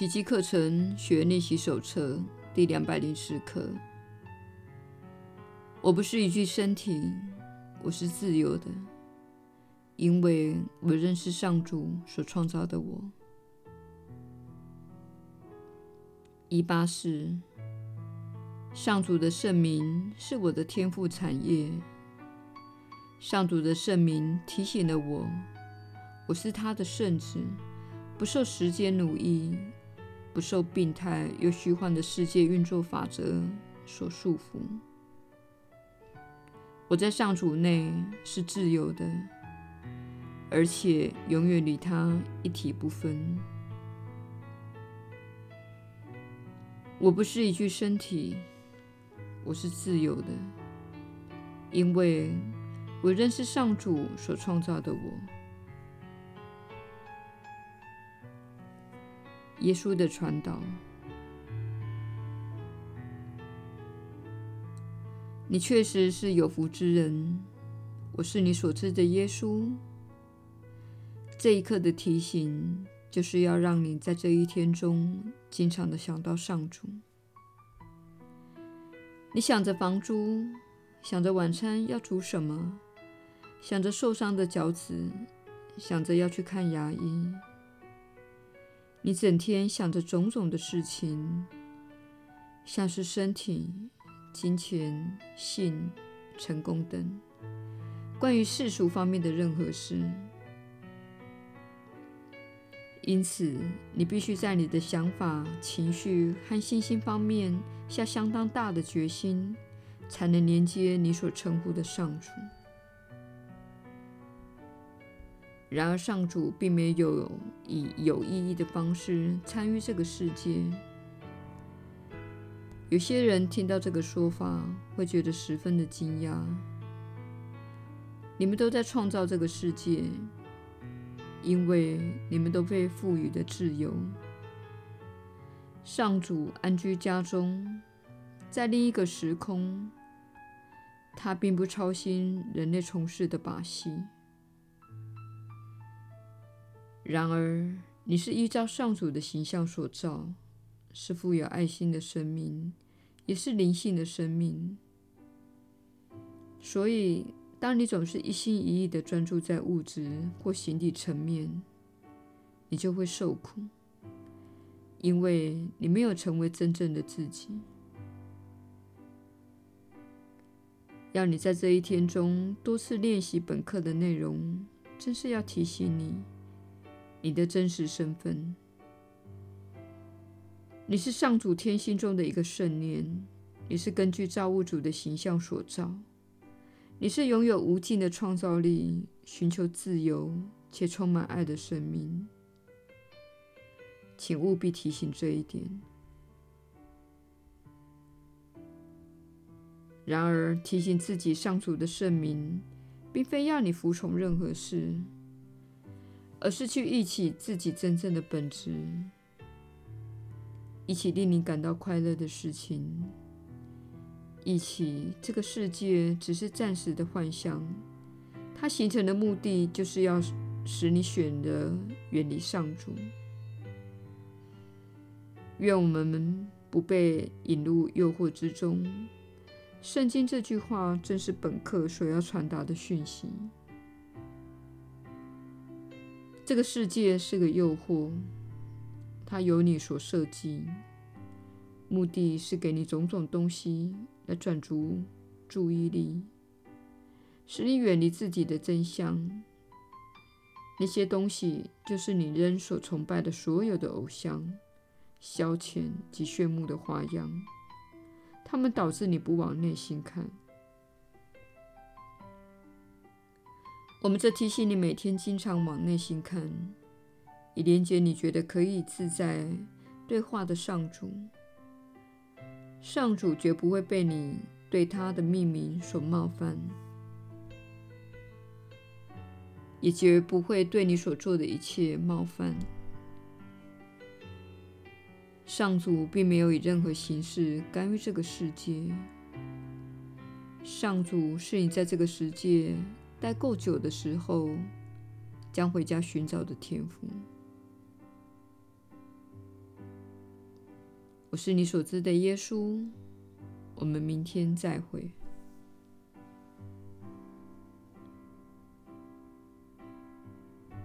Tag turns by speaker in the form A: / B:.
A: 奇迹课程学练习手册第两百零四课。我不是一具身体，我是自由的，因为我认识上主所创造的我。一八四，上主的圣名是我的天赋产业。上主的圣名提醒了我，我是他的圣子，不受时间奴役。不受病态又虚幻的世界运作法则所束缚。我在上主内是自由的，而且永远与他一体不分。我不是一具身体，我是自由的，因为我认识上主所创造的我。耶稣的传道，你确实是有福之人。我是你所知的耶稣。这一刻的提醒，就是要让你在这一天中，经常的想到上主。你想着房租，想着晚餐要煮什么，想着受伤的脚趾，想着要去看牙医。你整天想着种种的事情，像是身体、金钱、性、成功等，关于世俗方面的任何事。因此，你必须在你的想法、情绪和信心方面下相当大的决心，才能连接你所称呼的上主。然而，上主并没有以有意义的方式参与这个世界。有些人听到这个说法，会觉得十分的惊讶。你们都在创造这个世界，因为你们都被赋予的自由。上主安居家中，在另一个时空，他并不操心人类从事的把戏。然而，你是依照上主的形象所造，是富有爱心的生命，也是灵性的生命。所以，当你总是一心一意的专注在物质或形体层面，你就会受苦，因为你没有成为真正的自己。要你在这一天中多次练习本课的内容，真是要提醒你。你的真实身份，你是上主天心中的一个圣念，你是根据造物主的形象所造，你是拥有无尽的创造力、寻求自由且充满爱的生命。请务必提醒这一点。然而，提醒自己上主的圣名，并非要你服从任何事。而是去忆起自己真正的本质，忆起令你感到快乐的事情，忆起这个世界只是暂时的幻象，它形成的目的就是要使你选择远离上主。愿我们不被引入诱惑之中。圣经这句话正是本课所要传达的讯息。这个世界是个诱惑，它由你所设计，目的是给你种种东西来转足注意力，使你远离自己的真相。那些东西就是你仍所崇拜的所有的偶像、消遣及炫目的花样，它们导致你不往内心看。我们这提醒你，每天经常往内心看，以连接你觉得可以自在对话的上主。上主绝不会被你对他的命名所冒犯，也绝不会对你所做的一切冒犯。上主并没有以任何形式干预这个世界。上主是你在这个世界。待够久的时候将回家寻找的天赋。我是你所知的耶稣我们明天再会。